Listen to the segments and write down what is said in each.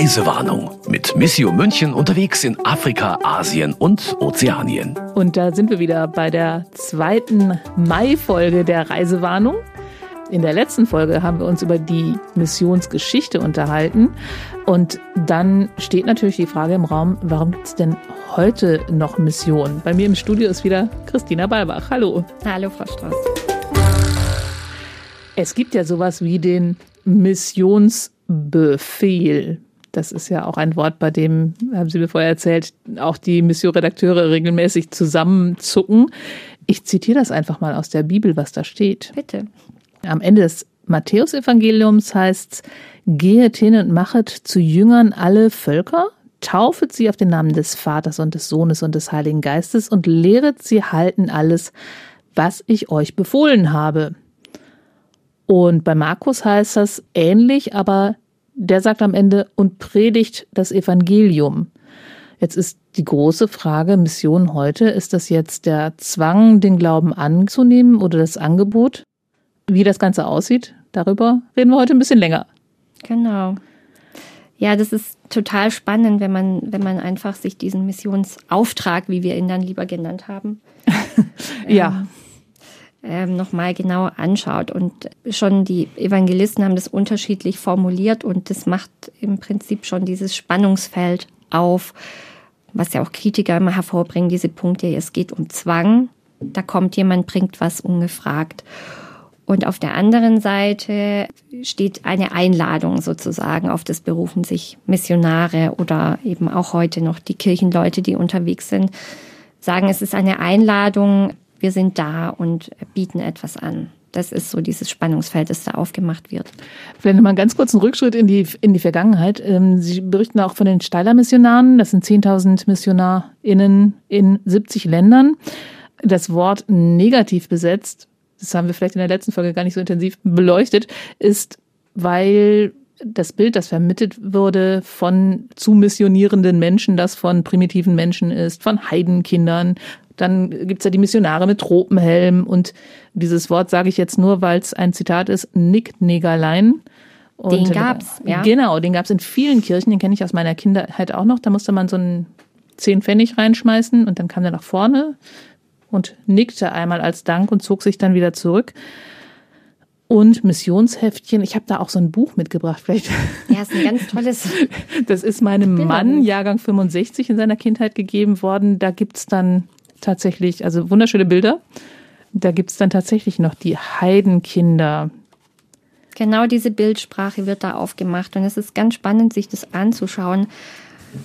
Reisewarnung mit Missio München unterwegs in Afrika, Asien und Ozeanien. Und da sind wir wieder bei der zweiten Mai-Folge der Reisewarnung. In der letzten Folge haben wir uns über die Missionsgeschichte unterhalten. Und dann steht natürlich die Frage im Raum, warum gibt es denn heute noch Missionen? Bei mir im Studio ist wieder Christina Balbach. Hallo. Hallo, Frau Strauß. Es gibt ja sowas wie den Missionsbefehl. Das ist ja auch ein Wort, bei dem, haben Sie mir vorher erzählt, auch die Mission-Redakteure regelmäßig zusammenzucken. Ich zitiere das einfach mal aus der Bibel, was da steht. Bitte. Am Ende des Matthäusevangeliums heißt es, Gehet hin und machet zu Jüngern alle Völker, taufet sie auf den Namen des Vaters und des Sohnes und des Heiligen Geistes und lehret sie halten alles, was ich euch befohlen habe. Und bei Markus heißt das ähnlich, aber der sagt am Ende und predigt das Evangelium. Jetzt ist die große Frage, Mission heute, ist das jetzt der Zwang, den Glauben anzunehmen oder das Angebot? Wie das Ganze aussieht, darüber reden wir heute ein bisschen länger. Genau. Ja, das ist total spannend, wenn man, wenn man einfach sich diesen Missionsauftrag, wie wir ihn dann lieber genannt haben, ja. Ähm, ähm, nochmal genauer anschaut. Und schon die Evangelisten haben das unterschiedlich formuliert und das macht im Prinzip schon dieses Spannungsfeld auf, was ja auch Kritiker immer hervorbringen, diese Punkte, es geht um Zwang, da kommt jemand, bringt was ungefragt. Und auf der anderen Seite steht eine Einladung sozusagen, auf das berufen sich Missionare oder eben auch heute noch die Kirchenleute, die unterwegs sind, sagen, es ist eine Einladung, wir sind da und bieten etwas an. Das ist so dieses Spannungsfeld, das da aufgemacht wird. Vielleicht nochmal einen ganz kurzen Rückschritt in die, in die Vergangenheit. Ähm, Sie berichten auch von den Steiler Missionaren. Das sind 10.000 MissionarInnen in 70 Ländern. Das Wort negativ besetzt das haben wir vielleicht in der letzten Folge gar nicht so intensiv beleuchtet, ist, weil das Bild, das vermittelt wurde von zu missionierenden Menschen, das von primitiven Menschen ist, von Heidenkindern. Dann gibt's ja die Missionare mit Tropenhelm und dieses Wort sage ich jetzt nur, weil es ein Zitat ist, Nicknegerlein. Und den gab's, ja. Genau, den gab's in vielen Kirchen, den kenne ich aus meiner Kindheit auch noch. Da musste man so einen zehn Pfennig reinschmeißen und dann kam der nach vorne und nickte einmal als Dank und zog sich dann wieder zurück. Und Missionsheftchen. Ich habe da auch so ein Buch mitgebracht. Vielleicht. Ja, ist ein ganz tolles. Das ist meinem Mann, Jahrgang 65, in seiner Kindheit gegeben worden. Da gibt's dann tatsächlich, also wunderschöne Bilder. Da gibt's dann tatsächlich noch die Heidenkinder. Genau diese Bildsprache wird da aufgemacht. Und es ist ganz spannend, sich das anzuschauen,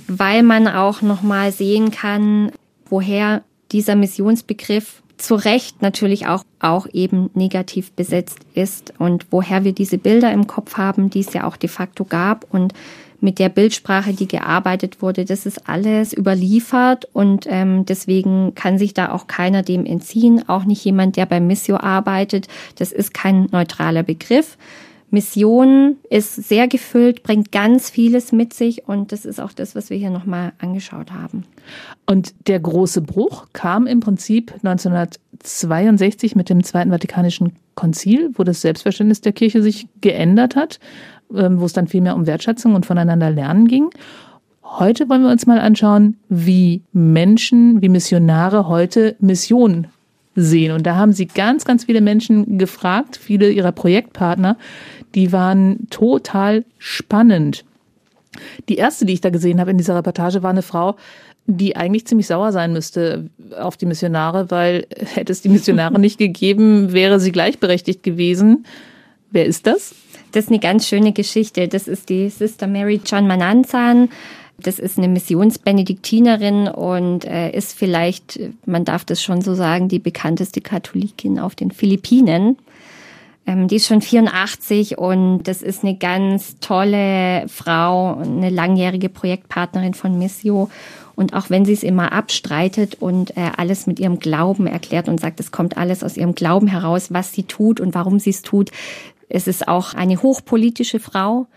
weil man auch nochmal sehen kann, woher dieser Missionsbegriff zu Recht natürlich auch, auch eben negativ besetzt ist und woher wir diese Bilder im Kopf haben, die es ja auch de facto gab und mit der Bildsprache, die gearbeitet wurde, das ist alles überliefert und ähm, deswegen kann sich da auch keiner dem entziehen, auch nicht jemand, der beim Missio arbeitet. Das ist kein neutraler Begriff. Mission ist sehr gefüllt, bringt ganz vieles mit sich und das ist auch das, was wir hier nochmal angeschaut haben. Und der große Bruch kam im Prinzip 1962 mit dem Zweiten Vatikanischen Konzil, wo das Selbstverständnis der Kirche sich geändert hat, ähm, wo es dann viel mehr um Wertschätzung und voneinander lernen ging. Heute wollen wir uns mal anschauen, wie Menschen, wie Missionare heute Mission sehen. Und da haben sie ganz, ganz viele Menschen gefragt, viele ihrer Projektpartner, die waren total spannend. Die erste, die ich da gesehen habe in dieser Reportage, war eine Frau, die eigentlich ziemlich sauer sein müsste auf die Missionare, weil hätte es die Missionare nicht gegeben, wäre sie gleichberechtigt gewesen. Wer ist das? Das ist eine ganz schöne Geschichte. Das ist die Sister Mary John Mananzan. Das ist eine Missionsbenediktinerin und äh, ist vielleicht, man darf das schon so sagen, die bekannteste Katholikin auf den Philippinen. Ähm, die ist schon 84 und das ist eine ganz tolle Frau, eine langjährige Projektpartnerin von Missio. Und auch wenn sie es immer abstreitet und äh, alles mit ihrem Glauben erklärt und sagt, es kommt alles aus ihrem Glauben heraus, was sie tut und warum sie es tut, es ist auch eine hochpolitische Frau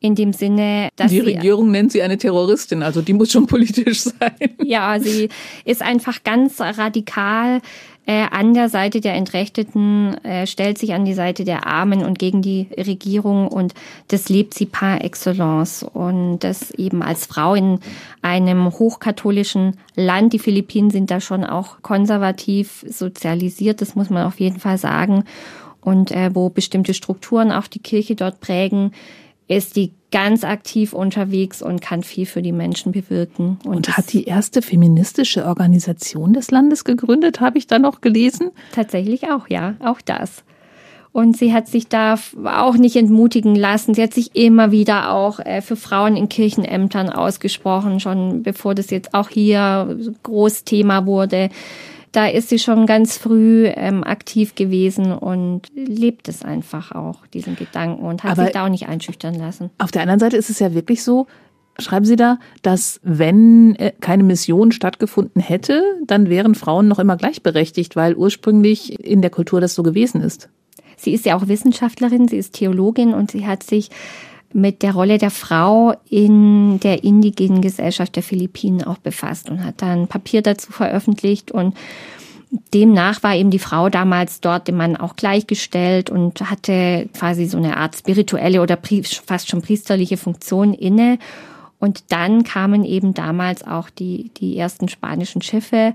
in dem Sinne, dass die sie, Regierung nennt sie eine Terroristin, also die muss schon politisch sein. Ja, sie ist einfach ganz radikal äh, an der Seite der Entrechteten, äh, stellt sich an die Seite der Armen und gegen die Regierung und das lebt sie par excellence. Und das eben als Frau in einem hochkatholischen Land. Die Philippinen sind da schon auch konservativ sozialisiert, das muss man auf jeden Fall sagen. Und äh, wo bestimmte Strukturen auch die Kirche dort prägen, ist die ganz aktiv unterwegs und kann viel für die Menschen bewirken. Und, und hat die erste feministische Organisation des Landes gegründet, habe ich da noch gelesen? Tatsächlich auch, ja, auch das. Und sie hat sich da auch nicht entmutigen lassen. Sie hat sich immer wieder auch äh, für Frauen in Kirchenämtern ausgesprochen, schon bevor das jetzt auch hier Großthema wurde da ist sie schon ganz früh ähm, aktiv gewesen und lebt es einfach auch, diesen Gedanken und hat Aber sich da auch nicht einschüchtern lassen. Auf der anderen Seite ist es ja wirklich so, schreiben Sie da, dass wenn äh, keine Mission stattgefunden hätte, dann wären Frauen noch immer gleichberechtigt, weil ursprünglich in der Kultur das so gewesen ist. Sie ist ja auch Wissenschaftlerin, sie ist Theologin und sie hat sich mit der Rolle der Frau in der indigenen Gesellschaft der Philippinen auch befasst und hat dann Papier dazu veröffentlicht und Demnach war eben die Frau damals dort dem Mann auch gleichgestellt und hatte quasi so eine Art spirituelle oder fast schon priesterliche Funktion inne. Und dann kamen eben damals auch die, die ersten spanischen Schiffe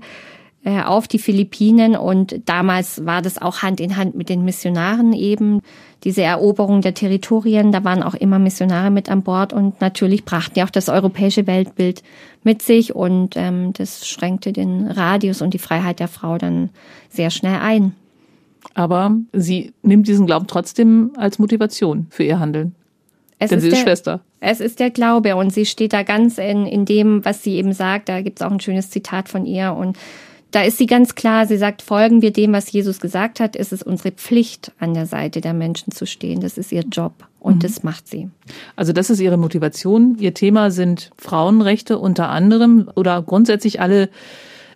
auf die Philippinen und damals war das auch Hand in Hand mit den Missionaren eben, diese Eroberung der Territorien, da waren auch immer Missionare mit an Bord und natürlich brachten die auch das europäische Weltbild mit sich und ähm, das schränkte den Radius und die Freiheit der Frau dann sehr schnell ein. Aber sie nimmt diesen Glauben trotzdem als Motivation für ihr Handeln. Es Denn sie ist der, Schwester. Es ist der Glaube und sie steht da ganz in, in dem, was sie eben sagt. Da gibt es auch ein schönes Zitat von ihr und da ist sie ganz klar, sie sagt, folgen wir dem, was Jesus gesagt hat, ist es unsere Pflicht, an der Seite der Menschen zu stehen. Das ist ihr Job und mhm. das macht sie. Also das ist ihre Motivation. Ihr Thema sind Frauenrechte unter anderem oder grundsätzlich alle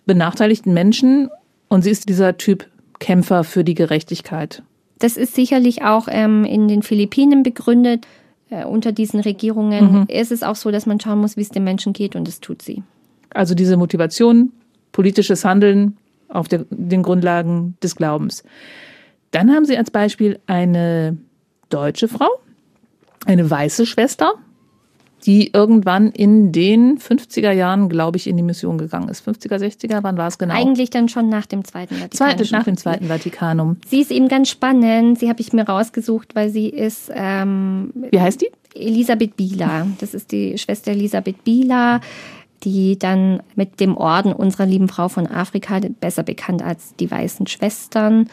benachteiligten Menschen. Und sie ist dieser Typ Kämpfer für die Gerechtigkeit. Das ist sicherlich auch ähm, in den Philippinen begründet. Äh, unter diesen Regierungen mhm. ist es auch so, dass man schauen muss, wie es den Menschen geht und das tut sie. Also diese Motivation, politisches Handeln auf der, den Grundlagen des Glaubens. Dann haben Sie als Beispiel eine deutsche Frau, eine weiße Schwester, die irgendwann in den 50er Jahren, glaube ich, in die Mission gegangen ist. 50er, 60er, wann war es genau? Eigentlich dann schon nach dem Zweiten Vatikanum. Zweite, nach dem Zweiten Vatikanum. Sie ist eben ganz spannend. Sie habe ich mir rausgesucht, weil sie ist. Ähm, Wie heißt die? Elisabeth Bieler. Das ist die Schwester Elisabeth Bieler die dann mit dem Orden unserer lieben Frau von Afrika, besser bekannt als die weißen Schwestern,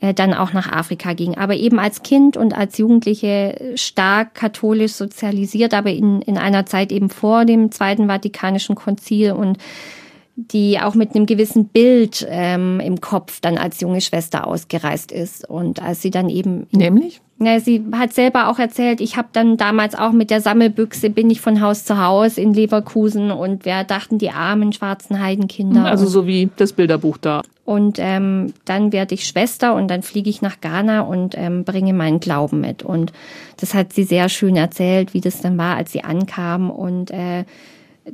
äh, dann auch nach Afrika ging. Aber eben als Kind und als Jugendliche stark katholisch sozialisiert, aber in, in einer Zeit eben vor dem Zweiten Vatikanischen Konzil und die auch mit einem gewissen Bild ähm, im Kopf dann als junge Schwester ausgereist ist. Und als sie dann eben. Nämlich? Ja, sie hat selber auch erzählt, ich habe dann damals auch mit der Sammelbüchse bin ich von Haus zu Haus in Leverkusen und wir dachten die armen schwarzen Heidenkinder. Also so wie das Bilderbuch da. Und ähm, dann werde ich Schwester und dann fliege ich nach Ghana und ähm, bringe meinen Glauben mit. Und das hat sie sehr schön erzählt, wie das dann war, als sie ankam und äh,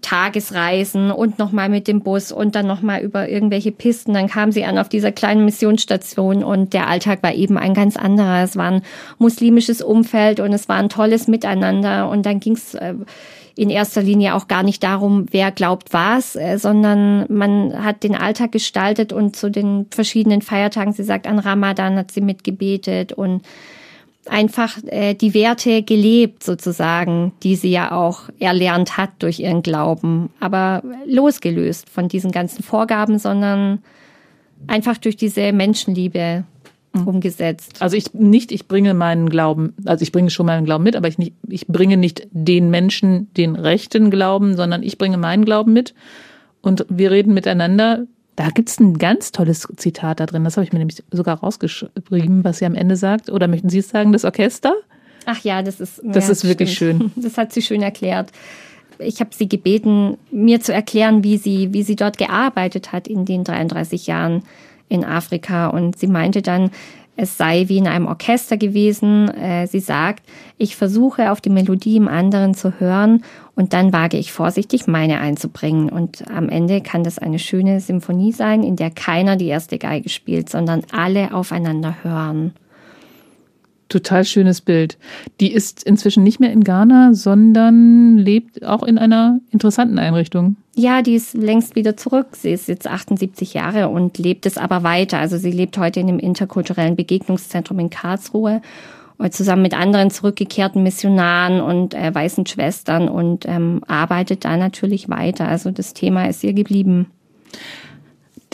Tagesreisen und nochmal mit dem Bus und dann nochmal über irgendwelche Pisten. Dann kam sie an auf dieser kleinen Missionsstation und der Alltag war eben ein ganz anderer. Es war ein muslimisches Umfeld und es war ein tolles Miteinander und dann ging es äh, in erster Linie auch gar nicht darum, wer glaubt was, äh, sondern man hat den Alltag gestaltet und zu den verschiedenen Feiertagen, sie sagt, an Ramadan hat sie mitgebetet und einfach äh, die Werte gelebt sozusagen, die sie ja auch erlernt hat durch ihren Glauben, aber losgelöst von diesen ganzen Vorgaben, sondern einfach durch diese Menschenliebe mhm. umgesetzt. Also ich nicht, ich bringe meinen Glauben, also ich bringe schon meinen Glauben mit, aber ich nicht, ich bringe nicht den Menschen den rechten Glauben, sondern ich bringe meinen Glauben mit und wir reden miteinander da gibt's ein ganz tolles Zitat da drin, das habe ich mir nämlich sogar rausgeschrieben, was sie am Ende sagt. Oder möchten Sie es sagen, das Orchester? Ach ja, das ist. Das ja, ist wirklich stimmt. schön. Das hat sie schön erklärt. Ich habe sie gebeten, mir zu erklären, wie sie, wie sie dort gearbeitet hat in den 33 Jahren in Afrika. Und sie meinte dann, es sei wie in einem Orchester gewesen. Äh, sie sagt, ich versuche auf die Melodie im anderen zu hören und dann wage ich vorsichtig meine einzubringen. Und am Ende kann das eine schöne Symphonie sein, in der keiner die erste Geige spielt, sondern alle aufeinander hören. Total schönes Bild. Die ist inzwischen nicht mehr in Ghana, sondern lebt auch in einer interessanten Einrichtung. Ja, die ist längst wieder zurück. Sie ist jetzt 78 Jahre und lebt es aber weiter. Also sie lebt heute in dem interkulturellen Begegnungszentrum in Karlsruhe und zusammen mit anderen zurückgekehrten Missionaren und äh, weißen Schwestern und ähm, arbeitet da natürlich weiter. Also das Thema ist ihr geblieben.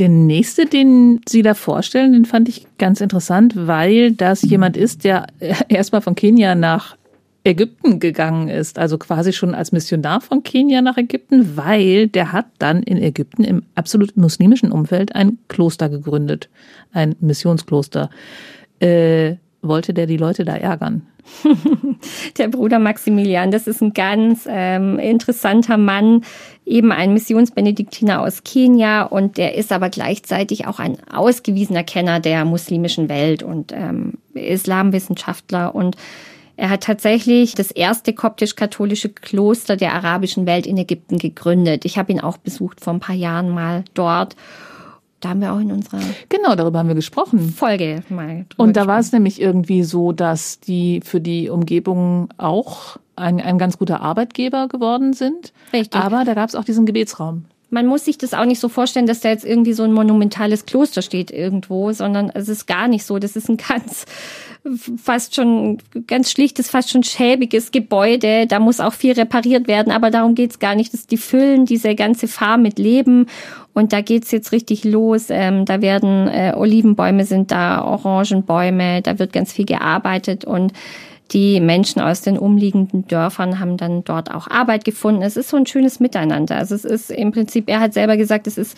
Der nächste, den Sie da vorstellen, den fand ich ganz interessant, weil das jemand ist, der erstmal von Kenia nach Ägypten gegangen ist, also quasi schon als Missionar von Kenia nach Ägypten, weil der hat dann in Ägypten im absolut muslimischen Umfeld ein Kloster gegründet, ein Missionskloster. Äh, wollte der die Leute da ärgern? der Bruder Maximilian, das ist ein ganz ähm, interessanter Mann, eben ein Missionsbenediktiner aus Kenia und der ist aber gleichzeitig auch ein ausgewiesener Kenner der muslimischen Welt und ähm, Islamwissenschaftler und er hat tatsächlich das erste koptisch-katholische Kloster der arabischen Welt in Ägypten gegründet. Ich habe ihn auch besucht vor ein paar Jahren mal dort. Da haben wir auch in unserer genau darüber haben wir gesprochen Folge mal. Und da war es nämlich irgendwie so, dass die für die Umgebung auch ein, ein ganz guter Arbeitgeber geworden sind. Richtig. Aber da gab es auch diesen Gebetsraum. Man muss sich das auch nicht so vorstellen, dass da jetzt irgendwie so ein monumentales Kloster steht irgendwo, sondern es ist gar nicht so. Das ist ein ganz fast schon ganz schlichtes, fast schon schäbiges Gebäude. Da muss auch viel repariert werden, aber darum geht's gar nicht. Das, die füllen diese ganze Farm mit Leben und da geht's jetzt richtig los. Ähm, da werden äh, Olivenbäume sind da, Orangenbäume, da wird ganz viel gearbeitet und die Menschen aus den umliegenden Dörfern haben dann dort auch Arbeit gefunden. Es ist so ein schönes Miteinander. Also es ist im Prinzip, er hat selber gesagt, es ist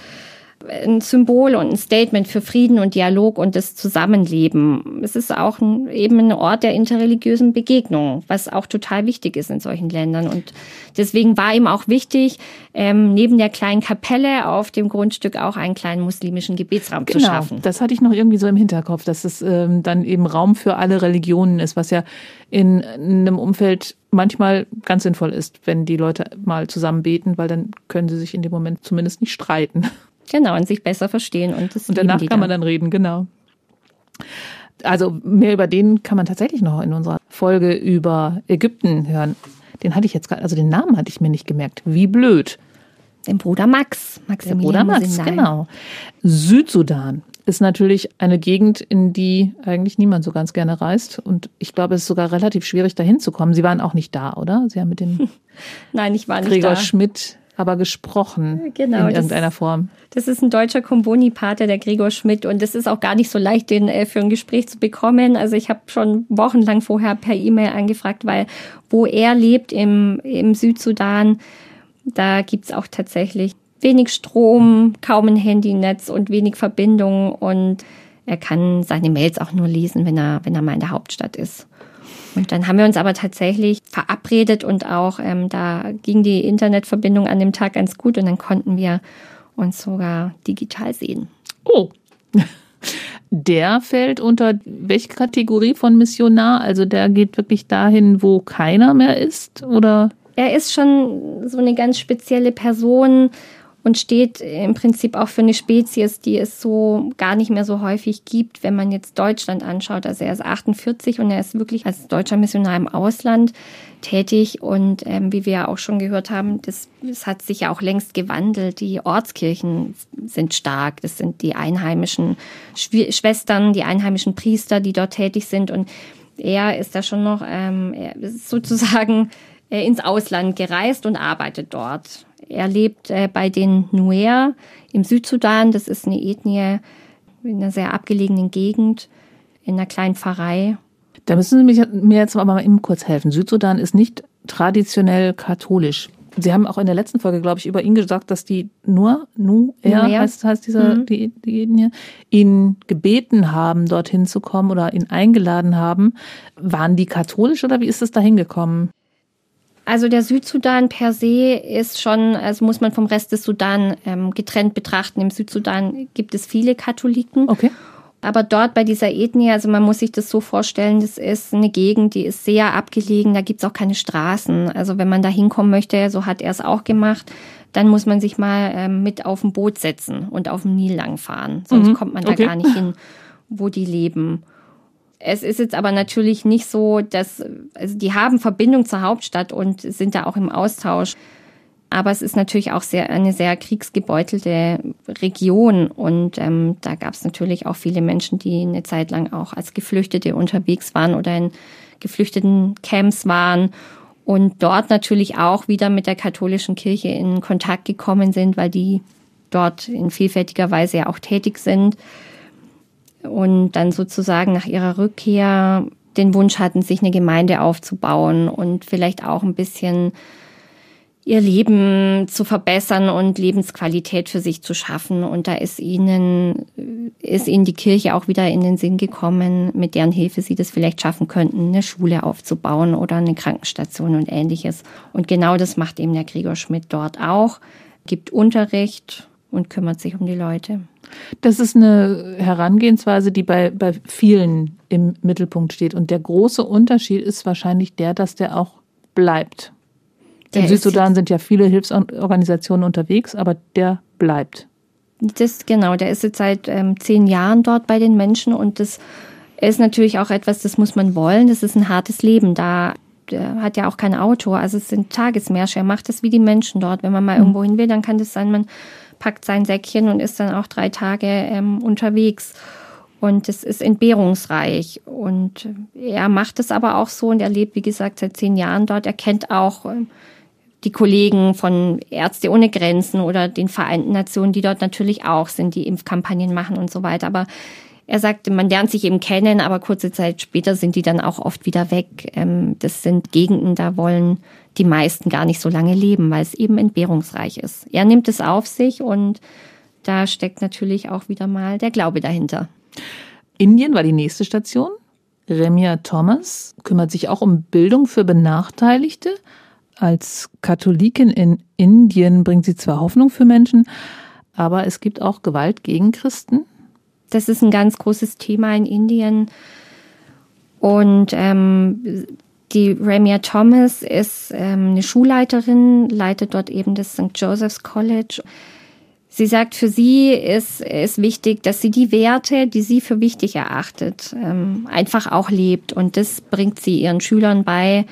ein Symbol und ein Statement für Frieden und Dialog und das Zusammenleben. Es ist auch ein, eben ein Ort der interreligiösen Begegnung, was auch total wichtig ist in solchen Ländern. Und deswegen war ihm auch wichtig, ähm, neben der kleinen Kapelle auf dem Grundstück auch einen kleinen muslimischen Gebetsraum genau, zu schaffen. Das hatte ich noch irgendwie so im Hinterkopf, dass es ähm, dann eben Raum für alle Religionen ist, was ja in einem Umfeld manchmal ganz sinnvoll ist, wenn die Leute mal zusammen beten, weil dann können sie sich in dem Moment zumindest nicht streiten. Genau, und sich besser verstehen. Und, das und danach kann man dann reden, genau. Also mehr über den kann man tatsächlich noch in unserer Folge über Ägypten hören. Den hatte ich jetzt gerade, also den Namen hatte ich mir nicht gemerkt. Wie blöd. Den Bruder Max. Max Der Bruder Max, genau. Südsudan ist natürlich eine Gegend, in die eigentlich niemand so ganz gerne reist. Und ich glaube, es ist sogar relativ schwierig, da hinzukommen. Sie waren auch nicht da, oder? Sie haben mit dem Nein, ich war nicht Gregor da. Schmidt aber gesprochen genau, in irgendeiner das, Form. Das ist ein deutscher Komboni-Pater, der Gregor Schmidt, und das ist auch gar nicht so leicht, den äh, für ein Gespräch zu bekommen. Also ich habe schon wochenlang vorher per E-Mail angefragt, weil wo er lebt im, im Südsudan, da gibt's auch tatsächlich wenig Strom, kaum ein Handynetz und wenig Verbindung und er kann seine Mails auch nur lesen, wenn er, wenn er mal in der Hauptstadt ist. Und dann haben wir uns aber tatsächlich verabredet und auch ähm, da ging die Internetverbindung an dem Tag ganz gut und dann konnten wir uns sogar digital sehen. Oh. Der fällt unter welche Kategorie von Missionar? Also der geht wirklich dahin, wo keiner mehr ist, oder? Er ist schon so eine ganz spezielle Person und steht im Prinzip auch für eine Spezies, die es so gar nicht mehr so häufig gibt, wenn man jetzt Deutschland anschaut. Also er ist 48 und er ist wirklich als deutscher Missionar im Ausland tätig und ähm, wie wir ja auch schon gehört haben, das, das hat sich ja auch längst gewandelt. Die Ortskirchen sind stark, das sind die einheimischen Schwestern, die einheimischen Priester, die dort tätig sind und er ist da schon noch ähm, sozusagen äh, ins Ausland gereist und arbeitet dort. Er lebt äh, bei den Nuer im Südsudan. Das ist eine Ethnie in einer sehr abgelegenen Gegend, in einer kleinen Pfarrei. Da müssen Sie mich, mir jetzt aber mal eben kurz helfen. Südsudan ist nicht traditionell katholisch. Sie haben auch in der letzten Folge, glaube ich, über ihn gesagt, dass die nur, nu, er heißt, heißt dieser, mhm. die, die Ethnie, ihn gebeten haben, dorthin zu kommen oder ihn eingeladen haben. Waren die katholisch oder wie ist es da hingekommen? Also der Südsudan per se ist schon, also muss man vom Rest des Sudan ähm, getrennt betrachten. Im Südsudan gibt es viele Katholiken. Okay. Aber dort bei dieser Ethnie, also man muss sich das so vorstellen, das ist eine Gegend, die ist sehr abgelegen, da gibt's auch keine Straßen. Also wenn man da hinkommen möchte, so hat er es auch gemacht, dann muss man sich mal ähm, mit auf ein Boot setzen und auf dem Nil langfahren. Sonst mhm. kommt man da okay. gar nicht hin, wo die leben. Es ist jetzt aber natürlich nicht so, dass, also die haben Verbindung zur Hauptstadt und sind da auch im Austausch. Aber es ist natürlich auch sehr, eine sehr kriegsgebeutelte Region und ähm, da gab es natürlich auch viele Menschen, die eine Zeit lang auch als Geflüchtete unterwegs waren oder in geflüchteten Camps waren und dort natürlich auch wieder mit der katholischen Kirche in Kontakt gekommen sind, weil die dort in vielfältiger Weise ja auch tätig sind und dann sozusagen nach ihrer Rückkehr den Wunsch hatten, sich eine Gemeinde aufzubauen und vielleicht auch ein bisschen ihr Leben zu verbessern und Lebensqualität für sich zu schaffen. Und da ist ihnen, ist ihnen die Kirche auch wieder in den Sinn gekommen, mit deren Hilfe sie das vielleicht schaffen könnten, eine Schule aufzubauen oder eine Krankenstation und ähnliches. Und genau das macht eben der Gregor Schmidt dort auch, gibt Unterricht und kümmert sich um die Leute. Das ist eine Herangehensweise, die bei, bei vielen im Mittelpunkt steht. Und der große Unterschied ist wahrscheinlich der, dass der auch bleibt. Der Im Südsudan sind ja viele Hilfsorganisationen unterwegs, aber der bleibt. Das genau, der ist jetzt seit ähm, zehn Jahren dort bei den Menschen und das ist natürlich auch etwas, das muss man wollen. Das ist ein hartes Leben. Da der hat ja auch kein Auto, also es sind Tagesmärsche. Er macht das wie die Menschen dort. Wenn man mal mhm. irgendwo hin will, dann kann das sein, man packt sein Säckchen und ist dann auch drei Tage ähm, unterwegs. Und es ist entbehrungsreich. Und er macht es aber auch so und er lebt, wie gesagt, seit zehn Jahren dort. Er kennt auch ähm, die Kollegen von Ärzte ohne Grenzen oder den Vereinten Nationen, die dort natürlich auch sind, die Impfkampagnen machen und so weiter. Aber er sagte, man lernt sich eben kennen, aber kurze Zeit später sind die dann auch oft wieder weg. Ähm, das sind Gegenden, da wollen die meisten gar nicht so lange leben, weil es eben entbehrungsreich ist. Er nimmt es auf sich und da steckt natürlich auch wieder mal der Glaube dahinter. Indien war die nächste Station. Remia Thomas kümmert sich auch um Bildung für Benachteiligte. Als Katholikin in Indien bringt sie zwar Hoffnung für Menschen, aber es gibt auch Gewalt gegen Christen. Das ist ein ganz großes Thema in Indien. Und ähm, die Ramia Thomas ist ähm, eine Schulleiterin, leitet dort eben das St. Joseph's College. Sie sagt, für sie ist es wichtig, dass sie die Werte, die sie für wichtig erachtet, ähm, einfach auch lebt. Und das bringt sie ihren Schülern bei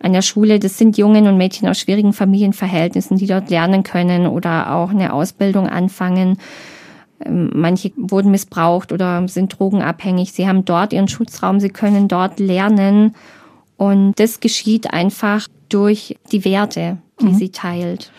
an der Schule. Das sind Jungen und Mädchen aus schwierigen Familienverhältnissen, die dort lernen können oder auch eine Ausbildung anfangen. Ähm, manche wurden missbraucht oder sind drogenabhängig. Sie haben dort ihren Schutzraum. Sie können dort lernen und das geschieht einfach durch die Werte, die mhm. sie teilt.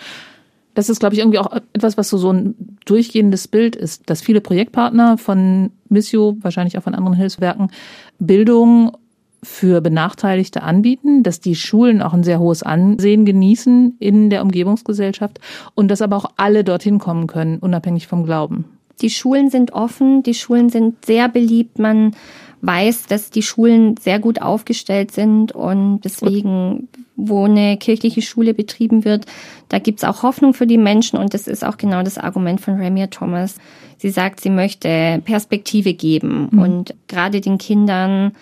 Das ist, glaube ich, irgendwie auch etwas, was so, so ein durchgehendes Bild ist, dass viele Projektpartner von Missio, wahrscheinlich auch von anderen Hilfswerken, Bildung für Benachteiligte anbieten, dass die Schulen auch ein sehr hohes Ansehen genießen in der Umgebungsgesellschaft und dass aber auch alle dorthin kommen können, unabhängig vom Glauben. Die Schulen sind offen, die Schulen sind sehr beliebt. Man weiß, dass die Schulen sehr gut aufgestellt sind und deswegen, wo eine kirchliche Schule betrieben wird, da gibt's auch Hoffnung für die Menschen und das ist auch genau das Argument von Ramia Thomas. Sie sagt, sie möchte Perspektive geben mhm. und gerade den Kindern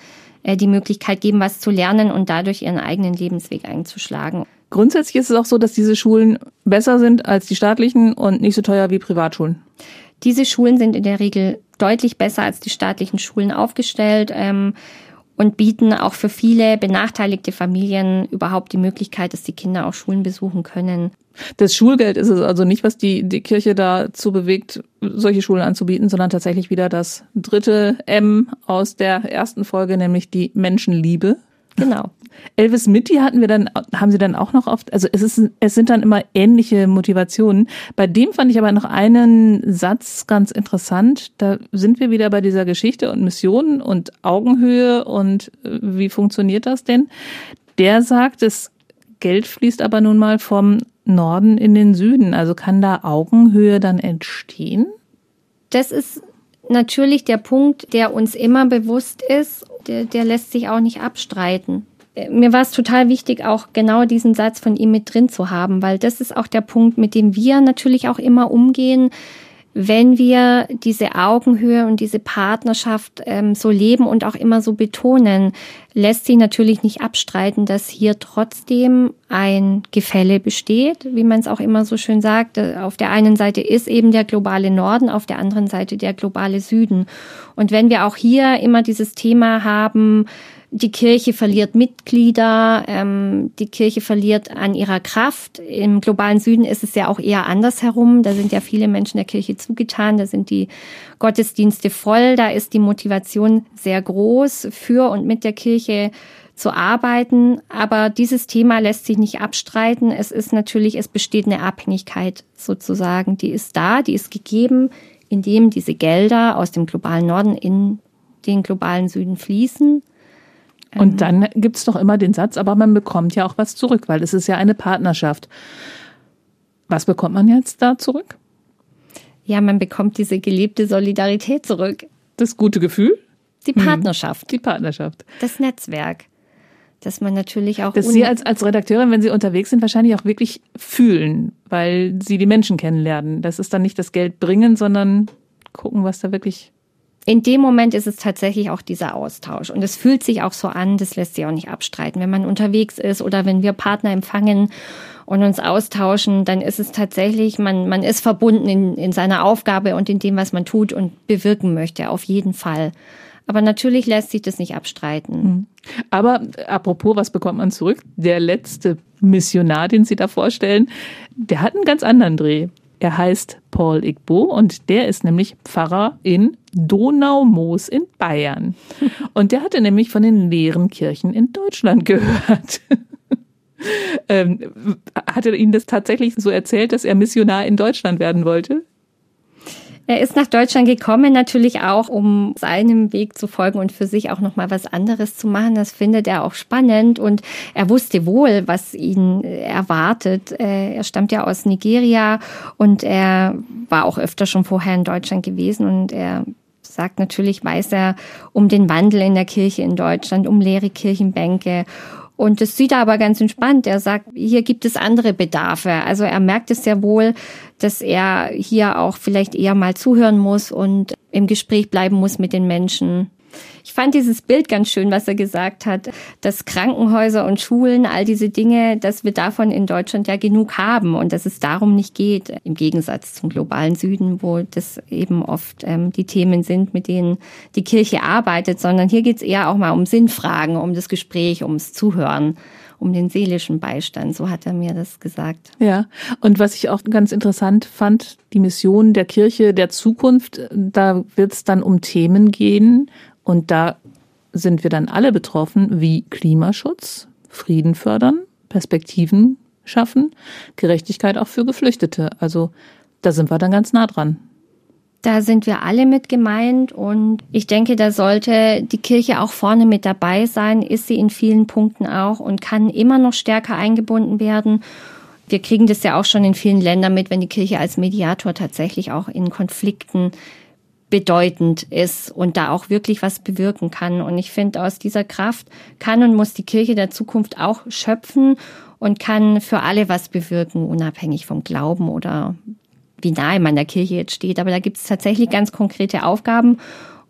äh, die Möglichkeit geben, was zu lernen und dadurch ihren eigenen Lebensweg einzuschlagen. Grundsätzlich ist es auch so, dass diese Schulen besser sind als die staatlichen und nicht so teuer wie Privatschulen. Diese Schulen sind in der Regel deutlich besser als die staatlichen Schulen aufgestellt ähm, und bieten auch für viele benachteiligte Familien überhaupt die Möglichkeit, dass die Kinder auch Schulen besuchen können. Das Schulgeld ist es also nicht, was die, die Kirche dazu bewegt, solche Schulen anzubieten, sondern tatsächlich wieder das dritte M aus der ersten Folge, nämlich die Menschenliebe. Genau. Elvis Mitty hatten wir dann, haben sie dann auch noch oft, also es ist, es sind dann immer ähnliche Motivationen. Bei dem fand ich aber noch einen Satz ganz interessant. Da sind wir wieder bei dieser Geschichte und Mission und Augenhöhe und äh, wie funktioniert das denn? Der sagt, das Geld fließt aber nun mal vom Norden in den Süden. Also kann da Augenhöhe dann entstehen? Das ist natürlich der Punkt, der uns immer bewusst ist. Der, der lässt sich auch nicht abstreiten mir war es total wichtig, auch genau diesen Satz von ihm mit drin zu haben, weil das ist auch der Punkt, mit dem wir natürlich auch immer umgehen. wenn wir diese Augenhöhe und diese Partnerschaft ähm, so leben und auch immer so betonen, lässt sich natürlich nicht abstreiten, dass hier trotzdem ein Gefälle besteht, wie man es auch immer so schön sagt. Auf der einen Seite ist eben der globale Norden, auf der anderen Seite der globale Süden. Und wenn wir auch hier immer dieses Thema haben, die Kirche verliert Mitglieder, ähm, die Kirche verliert an ihrer Kraft. Im globalen Süden ist es ja auch eher andersherum. Da sind ja viele Menschen der Kirche zugetan, da sind die Gottesdienste voll, da ist die Motivation sehr groß für und mit der Kirche zu arbeiten. Aber dieses Thema lässt sich nicht abstreiten. Es ist natürlich, es besteht eine Abhängigkeit sozusagen, die ist da, die ist gegeben, indem diese Gelder aus dem globalen Norden in den globalen Süden fließen. Und ähm. dann gibt's doch immer den Satz, aber man bekommt ja auch was zurück, weil es ist ja eine Partnerschaft. Was bekommt man jetzt da zurück? Ja, man bekommt diese gelebte Solidarität zurück. Das gute Gefühl? Die hm. Partnerschaft. Hm, die Partnerschaft. Das Netzwerk. Dass man natürlich auch. Dass Sie als, als Redakteurin, wenn Sie unterwegs sind, wahrscheinlich auch wirklich fühlen, weil Sie die Menschen kennenlernen. Das ist dann nicht das Geld bringen, sondern gucken, was da wirklich in dem Moment ist es tatsächlich auch dieser Austausch. Und es fühlt sich auch so an, das lässt sich auch nicht abstreiten. Wenn man unterwegs ist oder wenn wir Partner empfangen und uns austauschen, dann ist es tatsächlich, man, man ist verbunden in, in seiner Aufgabe und in dem, was man tut und bewirken möchte, auf jeden Fall. Aber natürlich lässt sich das nicht abstreiten. Hm. Aber apropos, was bekommt man zurück? Der letzte Missionar, den Sie da vorstellen, der hat einen ganz anderen Dreh. Er heißt Paul Igbo und der ist nämlich Pfarrer in Donaumoos in Bayern. Und der hatte nämlich von den leeren Kirchen in Deutschland gehört. ähm, hat er Ihnen das tatsächlich so erzählt, dass er Missionar in Deutschland werden wollte? Er ist nach Deutschland gekommen, natürlich auch, um seinem Weg zu folgen und für sich auch nochmal was anderes zu machen. Das findet er auch spannend und er wusste wohl, was ihn erwartet. Äh, er stammt ja aus Nigeria und er war auch öfter schon vorher in Deutschland gewesen und er sagt natürlich, weiß er um den Wandel in der Kirche in Deutschland, um leere Kirchenbänke und das sieht er aber ganz entspannt. Er sagt, hier gibt es andere Bedarfe. Also er merkt es sehr wohl, dass er hier auch vielleicht eher mal zuhören muss und im Gespräch bleiben muss mit den Menschen. Ich fand dieses Bild ganz schön, was er gesagt hat, dass Krankenhäuser und Schulen, all diese Dinge, dass wir davon in Deutschland ja genug haben und dass es darum nicht geht, im Gegensatz zum globalen Süden, wo das eben oft ähm, die Themen sind, mit denen die Kirche arbeitet, sondern hier geht es eher auch mal um Sinnfragen, um das Gespräch, ums Zuhören um den seelischen Beistand. So hat er mir das gesagt. Ja, und was ich auch ganz interessant fand, die Mission der Kirche der Zukunft, da wird es dann um Themen gehen, und da sind wir dann alle betroffen, wie Klimaschutz, Frieden fördern, Perspektiven schaffen, Gerechtigkeit auch für Geflüchtete. Also da sind wir dann ganz nah dran. Da sind wir alle mit gemeint und ich denke, da sollte die Kirche auch vorne mit dabei sein, ist sie in vielen Punkten auch und kann immer noch stärker eingebunden werden. Wir kriegen das ja auch schon in vielen Ländern mit, wenn die Kirche als Mediator tatsächlich auch in Konflikten bedeutend ist und da auch wirklich was bewirken kann. Und ich finde, aus dieser Kraft kann und muss die Kirche der Zukunft auch schöpfen und kann für alle was bewirken, unabhängig vom Glauben oder wie nahe man der Kirche jetzt steht. Aber da gibt es tatsächlich ganz konkrete Aufgaben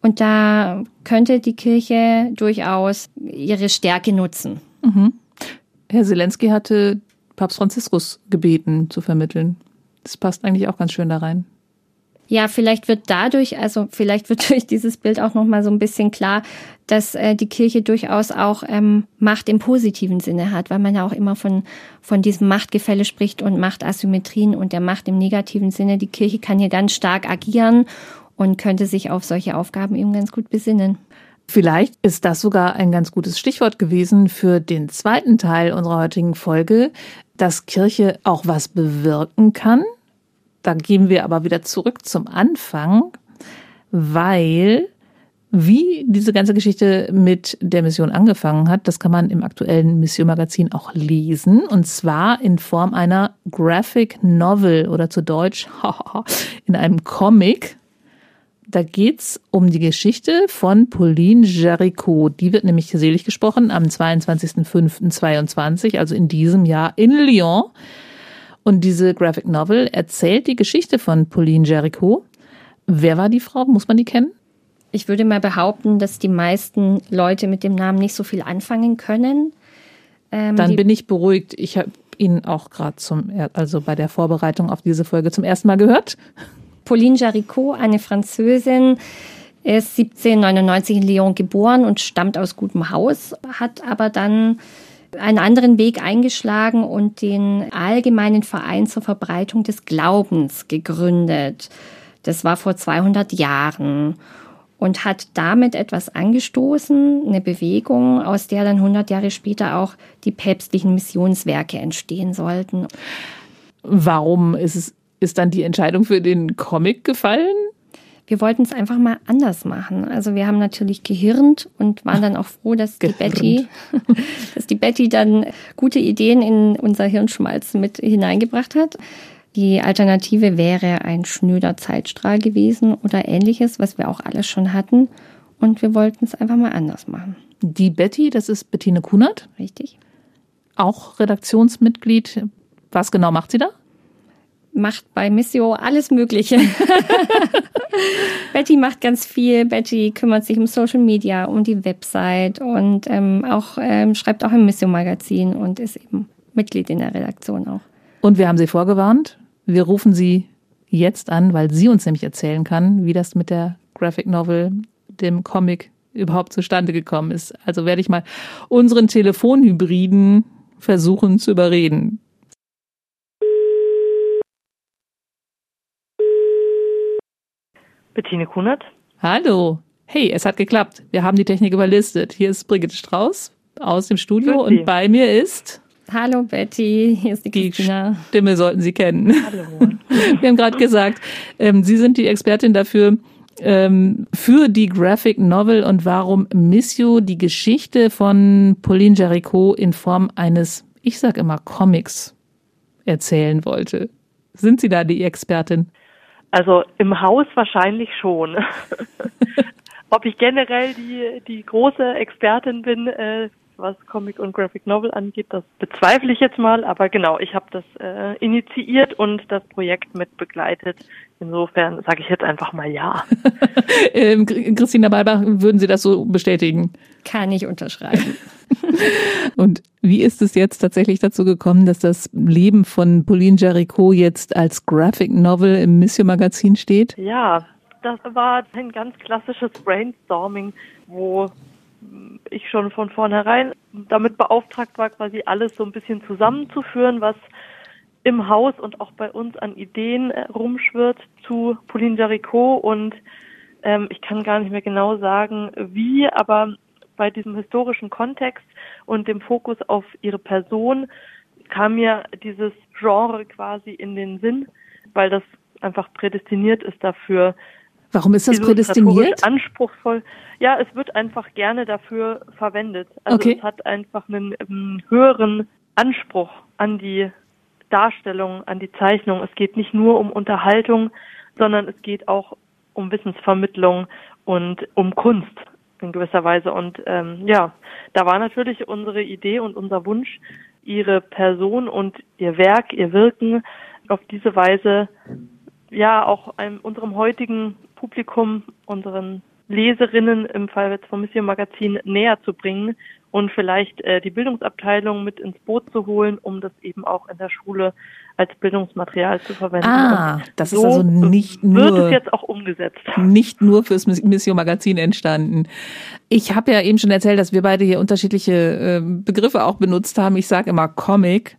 und da könnte die Kirche durchaus ihre Stärke nutzen. Mhm. Herr Zelensky hatte Papst Franziskus gebeten zu vermitteln. Das passt eigentlich auch ganz schön da rein. Ja, vielleicht wird dadurch, also vielleicht wird durch dieses Bild auch nochmal so ein bisschen klar, dass äh, die Kirche durchaus auch ähm, Macht im positiven Sinne hat, weil man ja auch immer von, von diesem Machtgefälle spricht und Machtasymmetrien und der Macht im negativen Sinne. Die Kirche kann hier ganz stark agieren und könnte sich auf solche Aufgaben eben ganz gut besinnen. Vielleicht ist das sogar ein ganz gutes Stichwort gewesen für den zweiten Teil unserer heutigen Folge, dass Kirche auch was bewirken kann da gehen wir aber wieder zurück zum Anfang, weil wie diese ganze Geschichte mit der Mission angefangen hat, das kann man im aktuellen Mission Magazin auch lesen. Und zwar in Form einer Graphic Novel oder zu Deutsch in einem Comic. Da geht's um die Geschichte von Pauline Jericho. Die wird nämlich selig gesprochen am 22.05.22, also in diesem Jahr in Lyon. Und diese Graphic Novel erzählt die Geschichte von Pauline Jericho Wer war die Frau? Muss man die kennen? Ich würde mal behaupten, dass die meisten Leute mit dem Namen nicht so viel anfangen können. Ähm, Dann bin ich beruhigt. Ich habe ihn auch gerade zum, also bei der Vorbereitung auf diese Folge zum ersten Mal gehört. Pauline Jaricot, eine Französin, ist 1799 in Lyon geboren und stammt aus gutem Haus, hat aber dann einen anderen Weg eingeschlagen und den Allgemeinen Verein zur Verbreitung des Glaubens gegründet. Das war vor 200 Jahren und hat damit etwas angestoßen, eine Bewegung, aus der dann 100 Jahre später auch die päpstlichen Missionswerke entstehen sollten. Warum ist es ist dann die Entscheidung für den Comic gefallen? Wir wollten es einfach mal anders machen. Also wir haben natürlich gehirnt und waren dann auch froh, dass die Betty, dass die Betty dann gute Ideen in unser Hirnschmalz mit hineingebracht hat. Die Alternative wäre ein schnöder Zeitstrahl gewesen oder ähnliches, was wir auch alles schon hatten. Und wir wollten es einfach mal anders machen. Die Betty, das ist Bettine Kunert. Richtig. Auch Redaktionsmitglied. Was genau macht sie da? Macht bei Missio alles Mögliche. Betty macht ganz viel. Betty kümmert sich um Social Media, um die Website und ähm, auch ähm, schreibt auch im Missio Magazin und ist eben Mitglied in der Redaktion auch. Und wir haben sie vorgewarnt. Wir rufen sie jetzt an, weil sie uns nämlich erzählen kann, wie das mit der Graphic Novel, dem Comic überhaupt zustande gekommen ist. Also werde ich mal unseren Telefonhybriden versuchen zu überreden. Bettine Kunert. Hallo. Hey, es hat geklappt. Wir haben die Technik überlistet. Hier ist Brigitte Strauß aus dem Studio und bei mir ist Hallo Betty, hier ist die, die Christina. Stimme sollten Sie kennen. Hallo. Wir haben gerade gesagt, ähm, Sie sind die Expertin dafür, ähm, für die Graphic Novel und warum Missio die Geschichte von Pauline Jaricot in Form eines, ich sag immer, Comics erzählen wollte. Sind Sie da die Expertin? Also im Haus wahrscheinlich schon. Ob ich generell die, die große Expertin bin, äh, was Comic und Graphic Novel angeht. Das bezweifle ich jetzt mal, aber genau, ich habe das äh, initiiert und das Projekt mit begleitet. Insofern sage ich jetzt einfach mal ja. ähm, Christina Balbach, würden Sie das so bestätigen? Kann ich unterschreiben. und wie ist es jetzt tatsächlich dazu gekommen, dass das Leben von Pauline Jaricot jetzt als Graphic Novel im Mission Magazin steht? Ja, das war ein ganz klassisches Brainstorming, wo ich schon von vornherein damit beauftragt war, quasi alles so ein bisschen zusammenzuführen, was im Haus und auch bei uns an Ideen äh, rumschwirrt zu Pauline Jaricot und ähm, ich kann gar nicht mehr genau sagen, wie, aber bei diesem historischen Kontext und dem Fokus auf ihre Person kam mir dieses Genre quasi in den Sinn, weil das einfach prädestiniert ist dafür, Warum ist das prädestiniert? Anspruchsvoll. Ja, es wird einfach gerne dafür verwendet. Also okay. es hat einfach einen, einen höheren Anspruch an die Darstellung, an die Zeichnung. Es geht nicht nur um Unterhaltung, sondern es geht auch um Wissensvermittlung und um Kunst in gewisser Weise. Und ähm, ja, da war natürlich unsere Idee und unser Wunsch, ihre Person und ihr Werk, ihr Wirken auf diese Weise ja auch einem, unserem heutigen Publikum, unseren Leserinnen im Fall jetzt vom Mission Magazin näher zu bringen und vielleicht äh, die Bildungsabteilung mit ins Boot zu holen, um das eben auch in der Schule als Bildungsmaterial zu verwenden. Ah, das so ist also nicht nur wird es jetzt auch umgesetzt. Nicht nur fürs Mission Magazin entstanden. Ich habe ja eben schon erzählt, dass wir beide hier unterschiedliche äh, Begriffe auch benutzt haben. Ich sage immer Comic.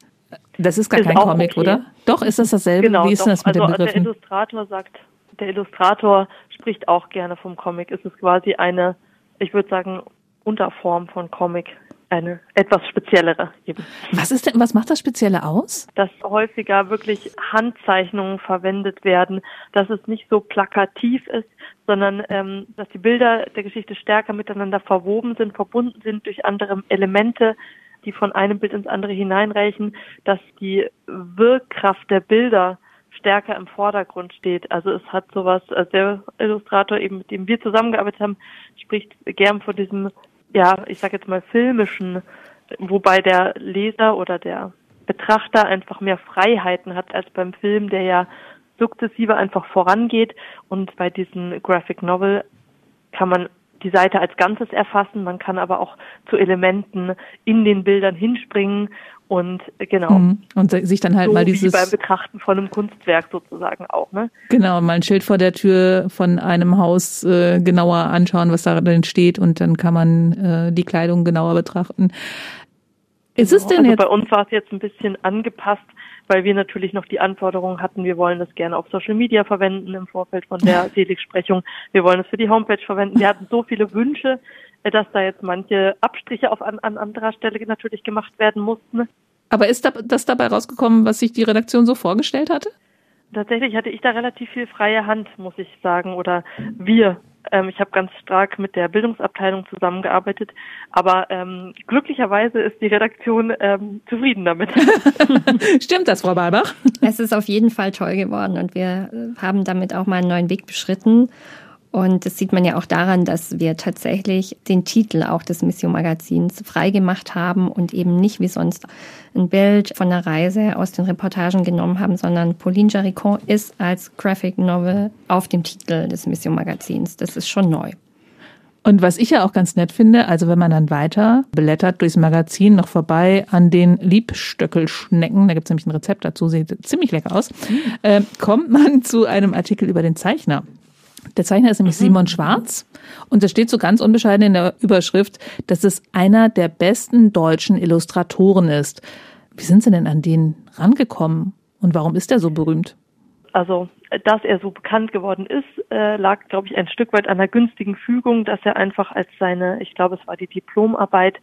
Das ist gar ist kein Comic, okay. oder? Doch, ist das dasselbe? Genau, Wie ist doch, das mit also den Begriffen? Der Illustrator sagt der Illustrator spricht auch gerne vom Comic. Es ist quasi eine, ich würde sagen, Unterform von Comic. Eine etwas speziellere eben. Was ist denn, was macht das Spezielle aus? Dass häufiger wirklich Handzeichnungen verwendet werden, dass es nicht so plakativ ist, sondern ähm, dass die Bilder der Geschichte stärker miteinander verwoben sind, verbunden sind durch andere Elemente, die von einem Bild ins andere hineinreichen, dass die Wirkkraft der Bilder stärker im Vordergrund steht. Also es hat sowas, also der Illustrator eben, mit dem wir zusammengearbeitet haben, spricht gern von diesem, ja, ich sage jetzt mal filmischen, wobei der Leser oder der Betrachter einfach mehr Freiheiten hat als beim Film, der ja sukzessive einfach vorangeht und bei diesem Graphic Novel kann man die Seite als Ganzes erfassen, man kann aber auch zu Elementen in den Bildern hinspringen und genau. Mhm. Und sich dann halt so mal dieses. Wie beim Betrachten von einem Kunstwerk sozusagen auch, ne? Genau, mal ein Schild vor der Tür von einem Haus äh, genauer anschauen, was da drin steht und dann kann man äh, die Kleidung genauer betrachten. Ist genau. es denn also jetzt? Bei uns war es jetzt ein bisschen angepasst, weil wir natürlich noch die Anforderungen hatten, wir wollen das gerne auf Social Media verwenden im Vorfeld von der Seligsprechung. Wir wollen es für die Homepage verwenden. Wir hatten so viele Wünsche, äh, dass da jetzt manche Abstriche auf an, an anderer Stelle natürlich gemacht werden mussten. Aber ist das dabei rausgekommen, was sich die Redaktion so vorgestellt hatte? Tatsächlich hatte ich da relativ viel freie Hand, muss ich sagen, oder wir. Ähm, ich habe ganz stark mit der Bildungsabteilung zusammengearbeitet, aber ähm, glücklicherweise ist die Redaktion ähm, zufrieden damit. Stimmt das, Frau Balbach? Es ist auf jeden Fall toll geworden und wir haben damit auch mal einen neuen Weg beschritten. Und das sieht man ja auch daran, dass wir tatsächlich den Titel auch des Mission Magazins freigemacht haben und eben nicht wie sonst ein Bild von der Reise aus den Reportagen genommen haben, sondern Pauline Jaricon ist als Graphic Novel auf dem Titel des Mission Magazins. Das ist schon neu. Und was ich ja auch ganz nett finde, also wenn man dann weiter blättert durchs Magazin noch vorbei an den Liebstöckelschnecken, da gibt es nämlich ein Rezept dazu, sieht ziemlich lecker aus, mhm. äh, kommt man zu einem Artikel über den Zeichner. Der Zeichner ist nämlich mhm. Simon Schwarz und es steht so ganz unbescheiden in der Überschrift, dass es einer der besten deutschen Illustratoren ist. Wie sind Sie denn an den rangekommen und warum ist er so berühmt? Also, dass er so bekannt geworden ist, äh, lag, glaube ich, ein Stück weit an der günstigen Fügung, dass er einfach als seine, ich glaube, es war die Diplomarbeit,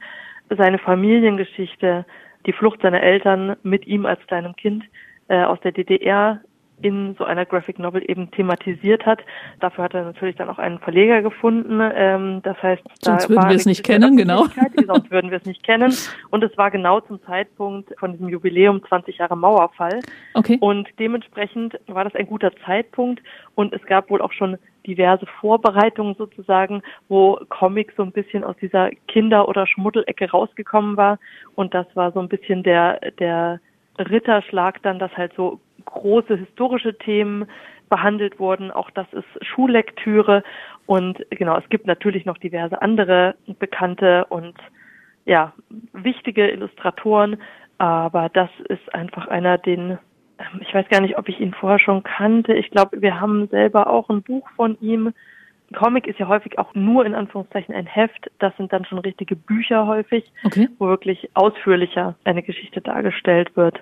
seine Familiengeschichte, die Flucht seiner Eltern mit ihm als kleinem Kind äh, aus der DDR in so einer Graphic Novel eben thematisiert hat. Dafür hat er natürlich dann auch einen Verleger gefunden. Ähm, das heißt, sonst da würden wir es nicht kennen, genau. Sonst würden wir es nicht kennen. Und es war genau zum Zeitpunkt von diesem Jubiläum 20 Jahre Mauerfall. Okay. Und dementsprechend war das ein guter Zeitpunkt. Und es gab wohl auch schon diverse Vorbereitungen sozusagen, wo Comic so ein bisschen aus dieser Kinder- oder Schmuddelecke rausgekommen war. Und das war so ein bisschen der, der Ritterschlag dann, dass halt so große historische Themen behandelt wurden. Auch das ist Schullektüre. Und genau, es gibt natürlich noch diverse andere bekannte und ja, wichtige Illustratoren. Aber das ist einfach einer, den, ähm, ich weiß gar nicht, ob ich ihn vorher schon kannte. Ich glaube, wir haben selber auch ein Buch von ihm Comic ist ja häufig auch nur in Anführungszeichen ein Heft. Das sind dann schon richtige Bücher häufig, okay. wo wirklich ausführlicher eine Geschichte dargestellt wird.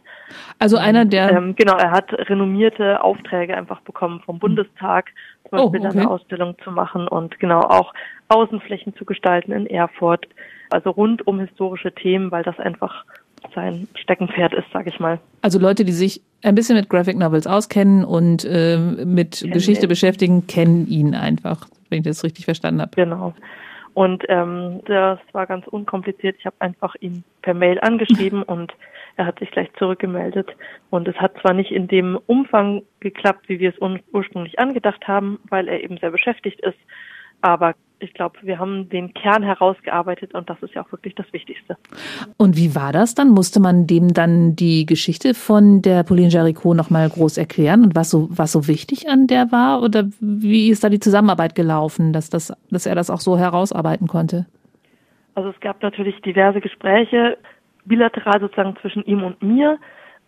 Also einer der. Ähm, genau, er hat renommierte Aufträge einfach bekommen vom Bundestag, zum Beispiel oh, okay. eine Ausstellung zu machen und genau auch Außenflächen zu gestalten in Erfurt. Also rund um historische Themen, weil das einfach sein Steckenpferd ist, sage ich mal. Also Leute, die sich ein bisschen mit Graphic Novels auskennen und äh, mit kennen Geschichte ihn. beschäftigen, kennen ihn einfach, wenn ich das richtig verstanden habe. Genau. Und ähm, das war ganz unkompliziert. Ich habe einfach ihn per Mail angeschrieben und er hat sich gleich zurückgemeldet. Und es hat zwar nicht in dem Umfang geklappt, wie wir es ursprünglich angedacht haben, weil er eben sehr beschäftigt ist, aber ich glaube, wir haben den Kern herausgearbeitet und das ist ja auch wirklich das Wichtigste. Und wie war das dann? Musste man dem dann die Geschichte von der Pauline Jaricot nochmal groß erklären und was so, was so wichtig an der war? Oder wie ist da die Zusammenarbeit gelaufen, dass, das, dass er das auch so herausarbeiten konnte? Also es gab natürlich diverse Gespräche, bilateral sozusagen zwischen ihm und mir.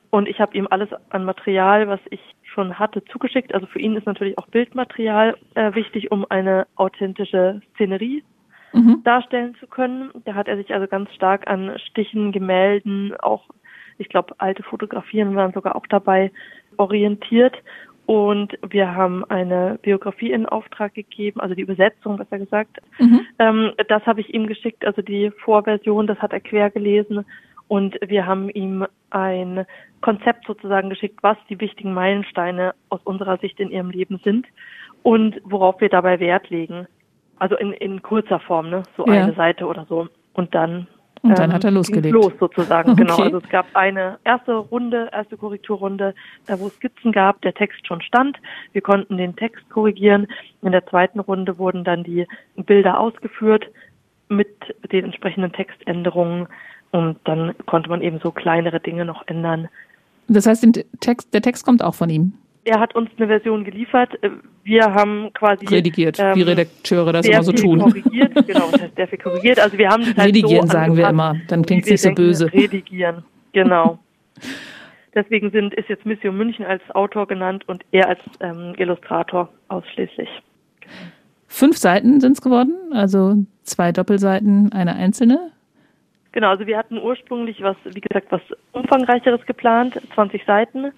Und ich habe ihm alles an Material, was ich schon hatte, zugeschickt. Also für ihn ist natürlich auch Bildmaterial äh, wichtig, um eine authentische Szenerie mhm. darstellen zu können. Da hat er sich also ganz stark an Stichen, Gemälden, auch ich glaube alte Fotografien waren sogar auch dabei orientiert. Und wir haben eine Biografie in Auftrag gegeben, also die Übersetzung, besser gesagt. Mhm. Ähm, das habe ich ihm geschickt, also die Vorversion, das hat er quer gelesen. Und wir haben ihm ein Konzept sozusagen geschickt, was die wichtigen Meilensteine aus unserer Sicht in ihrem Leben sind und worauf wir dabei Wert legen. Also in, in kurzer Form, ne? So ja. eine Seite oder so. Und dann und dann ähm, hat er losgelegt. Los sozusagen, okay. genau. Also es gab eine erste Runde, erste Korrekturrunde, da wo es Skizzen gab, der Text schon stand. Wir konnten den Text korrigieren. In der zweiten Runde wurden dann die Bilder ausgeführt mit den entsprechenden Textänderungen und dann konnte man eben so kleinere Dinge noch ändern. Das heißt, Text, der Text kommt auch von ihm? er hat uns eine Version geliefert. Äh, wir haben quasi redigiert, ähm, wie Redakteure das immer so tun. Korrigiert, genau, das heißt sehr viel korrigiert. Also wir haben das halt Redigieren so sagen wir immer, dann klingt es nicht so böse. Redigieren, genau. Deswegen sind, ist jetzt Mission München als Autor genannt und er als ähm, Illustrator ausschließlich. Fünf Seiten sind es geworden, also zwei Doppelseiten, eine einzelne. Genau, also wir hatten ursprünglich was, wie gesagt, was umfangreicheres geplant, 20 Seiten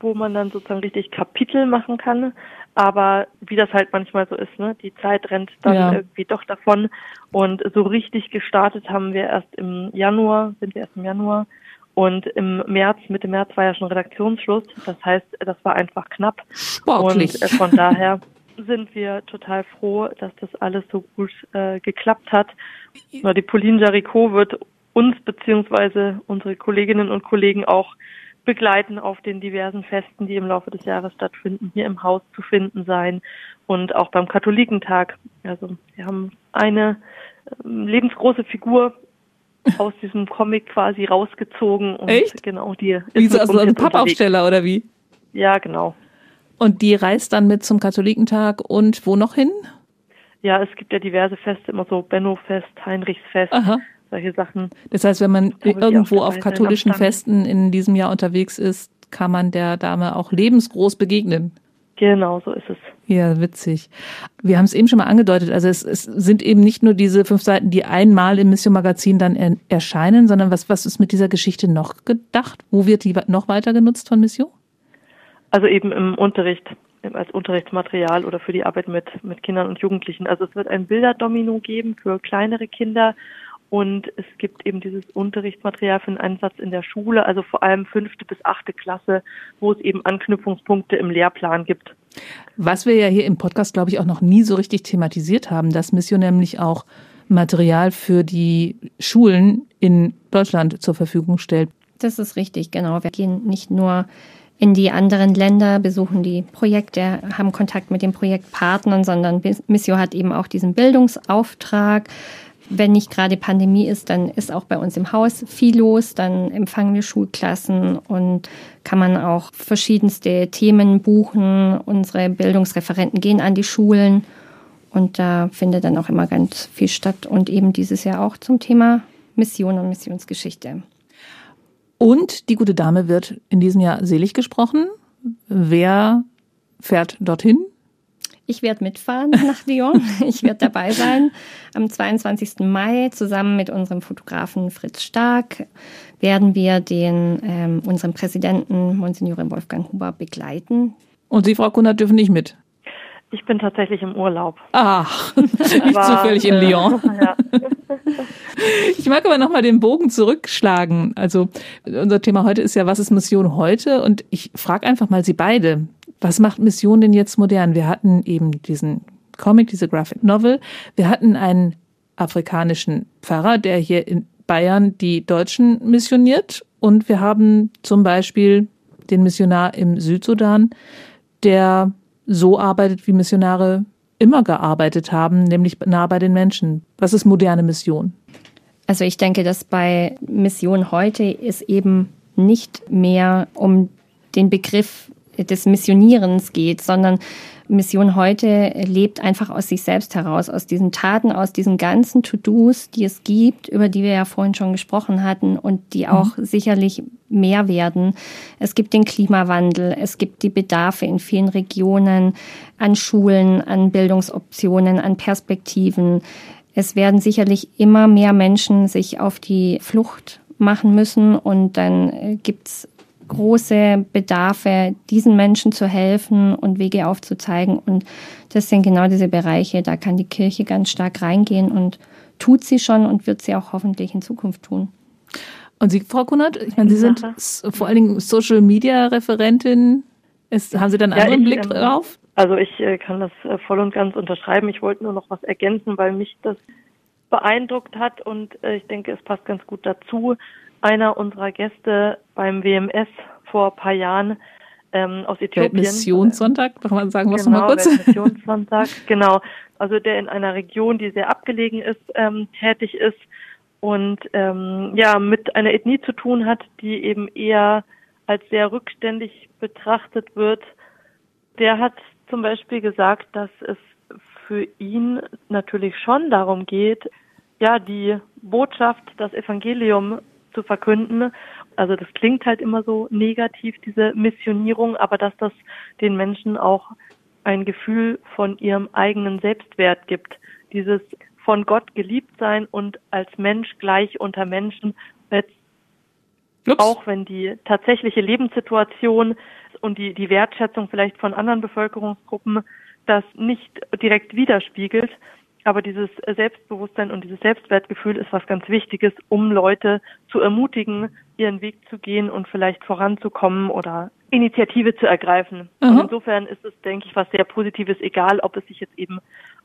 wo man dann sozusagen richtig Kapitel machen kann. Aber wie das halt manchmal so ist, ne? Die Zeit rennt dann ja. irgendwie doch davon. Und so richtig gestartet haben wir erst im Januar, sind wir erst im Januar. Und im März, Mitte März war ja schon Redaktionsschluss. Das heißt, das war einfach knapp. Sportlich. Und äh, von daher sind wir total froh, dass das alles so gut äh, geklappt hat. Die Pauline Jaricot wird uns beziehungsweise unsere Kolleginnen und Kollegen auch begleiten auf den diversen Festen, die im Laufe des Jahres stattfinden, hier im Haus zu finden sein und auch beim Katholikentag. Also wir haben eine ähm, lebensgroße Figur aus diesem Comic quasi rausgezogen und Echt? genau die ist wie so also ein Pappaufsteller oder wie? Ja, genau. Und die reist dann mit zum Katholikentag und wo noch hin? Ja, es gibt ja diverse Feste, immer so Benno-Fest, Heinrichsfest. Aha solche Sachen. Das heißt, wenn man irgendwo auf katholischen Festen in diesem Jahr unterwegs ist, kann man der Dame auch lebensgroß begegnen. Genau, so ist es. Ja, witzig. Wir haben es eben schon mal angedeutet. Also es, es sind eben nicht nur diese fünf Seiten, die einmal im Mission Magazin dann er, erscheinen, sondern was, was ist mit dieser Geschichte noch gedacht? Wo wird die noch weiter genutzt von Mission? Also eben im Unterricht, als Unterrichtsmaterial oder für die Arbeit mit, mit Kindern und Jugendlichen. Also es wird ein Bilderdomino geben für kleinere Kinder und es gibt eben dieses Unterrichtsmaterial für den Einsatz in der Schule, also vor allem fünfte bis achte Klasse, wo es eben Anknüpfungspunkte im Lehrplan gibt. Was wir ja hier im Podcast, glaube ich, auch noch nie so richtig thematisiert haben, dass Mission nämlich auch Material für die Schulen in Deutschland zur Verfügung stellt. Das ist richtig, genau. Wir gehen nicht nur in die anderen Länder, besuchen die Projekte, haben Kontakt mit den Projektpartnern, sondern Missio hat eben auch diesen Bildungsauftrag, wenn nicht gerade Pandemie ist, dann ist auch bei uns im Haus viel los. Dann empfangen wir Schulklassen und kann man auch verschiedenste Themen buchen. Unsere Bildungsreferenten gehen an die Schulen und da findet dann auch immer ganz viel statt und eben dieses Jahr auch zum Thema Mission und Missionsgeschichte. Und die gute Dame wird in diesem Jahr selig gesprochen. Wer fährt dorthin? Ich werde mitfahren nach Lyon. Ich werde dabei sein. Am 22. Mai zusammen mit unserem Fotografen Fritz Stark werden wir den ähm, unseren Präsidenten Monsignore Wolfgang Huber begleiten. Und Sie, Frau Kunert, dürfen nicht mit? Ich bin tatsächlich im Urlaub. Ach, nicht zufällig in Lyon. Ja. Ich mag aber nochmal den Bogen zurückschlagen. Also unser Thema heute ist ja, was ist Mission heute? Und ich frage einfach mal Sie beide was macht Mission denn jetzt modern? Wir hatten eben diesen Comic, diese Graphic Novel. Wir hatten einen afrikanischen Pfarrer, der hier in Bayern die Deutschen missioniert. Und wir haben zum Beispiel den Missionar im Südsudan, der so arbeitet, wie Missionare immer gearbeitet haben, nämlich nah bei den Menschen. Was ist moderne Mission? Also ich denke, dass bei Mission heute es eben nicht mehr um den Begriff des Missionierens geht, sondern Mission heute lebt einfach aus sich selbst heraus, aus diesen Taten, aus diesen ganzen To-Dos, die es gibt, über die wir ja vorhin schon gesprochen hatten und die mhm. auch mhm. sicherlich mehr werden. Es gibt den Klimawandel, es gibt die Bedarfe in vielen Regionen an Schulen, an Bildungsoptionen, an Perspektiven. Es werden sicherlich immer mehr Menschen sich auf die Flucht machen müssen und dann äh, gibt's große Bedarfe, diesen Menschen zu helfen und Wege aufzuzeigen. Und das sind genau diese Bereiche, da kann die Kirche ganz stark reingehen und tut sie schon und wird sie auch hoffentlich in Zukunft tun. Und Sie, Frau Kunert, ich meine, Sie sind vor allen Dingen Social Media Referentin. Ist, haben Sie dann einen ja, anderen ich, Blick ähm, drauf? Also ich äh, kann das äh, voll und ganz unterschreiben. Ich wollte nur noch was ergänzen, weil mich das beeindruckt hat und äh, ich denke, es passt ganz gut dazu einer unserer Gäste beim WMS vor ein paar Jahren ähm, aus Äthiopien. Missionssonntag, kann man sagen, was genau, mal kurz? Missionssonntag, genau. Also der in einer Region, die sehr abgelegen ist, ähm, tätig ist und ähm, ja mit einer Ethnie zu tun hat, die eben eher als sehr rückständig betrachtet wird Der hat zum Beispiel gesagt, dass es für ihn natürlich schon darum geht, ja, die Botschaft, das Evangelium zu verkünden. Also das klingt halt immer so negativ, diese Missionierung, aber dass das den Menschen auch ein Gefühl von ihrem eigenen Selbstwert gibt. Dieses von Gott geliebt sein und als Mensch gleich unter Menschen, auch wenn die tatsächliche Lebenssituation und die, die Wertschätzung vielleicht von anderen Bevölkerungsgruppen das nicht direkt widerspiegelt. Aber dieses Selbstbewusstsein und dieses Selbstwertgefühl ist was ganz Wichtiges, um Leute zu ermutigen, ihren Weg zu gehen und vielleicht voranzukommen oder Initiative zu ergreifen. Mhm. Und insofern ist es, denke ich, was sehr Positives, egal ob es sich jetzt eben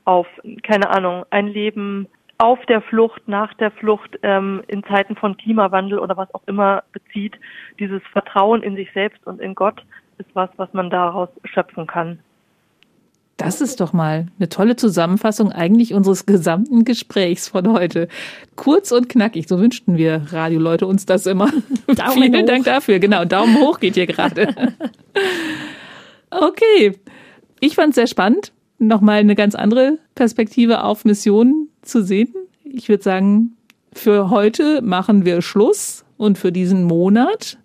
auf, keine Ahnung, ein Leben auf der Flucht, nach der Flucht, ähm, in Zeiten von Klimawandel oder was auch immer bezieht. Dieses Vertrauen in sich selbst und in Gott ist was, was man daraus schöpfen kann. Das ist doch mal eine tolle Zusammenfassung eigentlich unseres gesamten Gesprächs von heute. Kurz und knackig, so wünschten wir Radioleute uns das immer. Vielen hoch. Dank dafür. Genau, Daumen hoch geht hier gerade. okay, ich fand es sehr spannend, nochmal eine ganz andere Perspektive auf Missionen zu sehen. Ich würde sagen, für heute machen wir Schluss und für diesen Monat.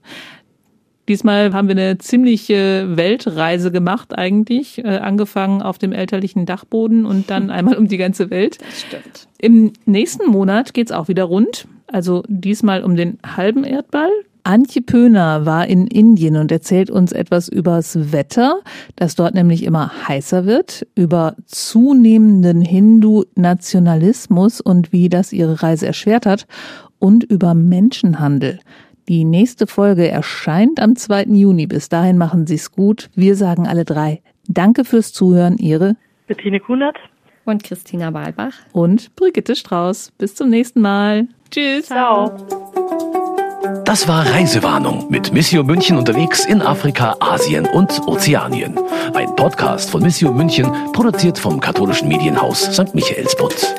Diesmal haben wir eine ziemliche Weltreise gemacht eigentlich, äh, angefangen auf dem elterlichen Dachboden und dann einmal um die ganze Welt. Das stimmt. Im nächsten Monat geht's auch wieder rund, also diesmal um den halben Erdball. Antje Pöhner war in Indien und erzählt uns etwas übers Wetter, das dort nämlich immer heißer wird, über zunehmenden Hindu-Nationalismus und wie das ihre Reise erschwert hat und über Menschenhandel. Die nächste Folge erscheint am 2. Juni. Bis dahin machen Sie es gut. Wir sagen alle drei Danke fürs Zuhören. Ihre Bettine Kunert und Christina Wahlbach und Brigitte Strauß. Bis zum nächsten Mal. Tschüss. Ciao. Das war Reisewarnung mit Missio München unterwegs in Afrika, Asien und Ozeanien. Ein Podcast von Missio München, produziert vom katholischen Medienhaus St. Michaelsbund.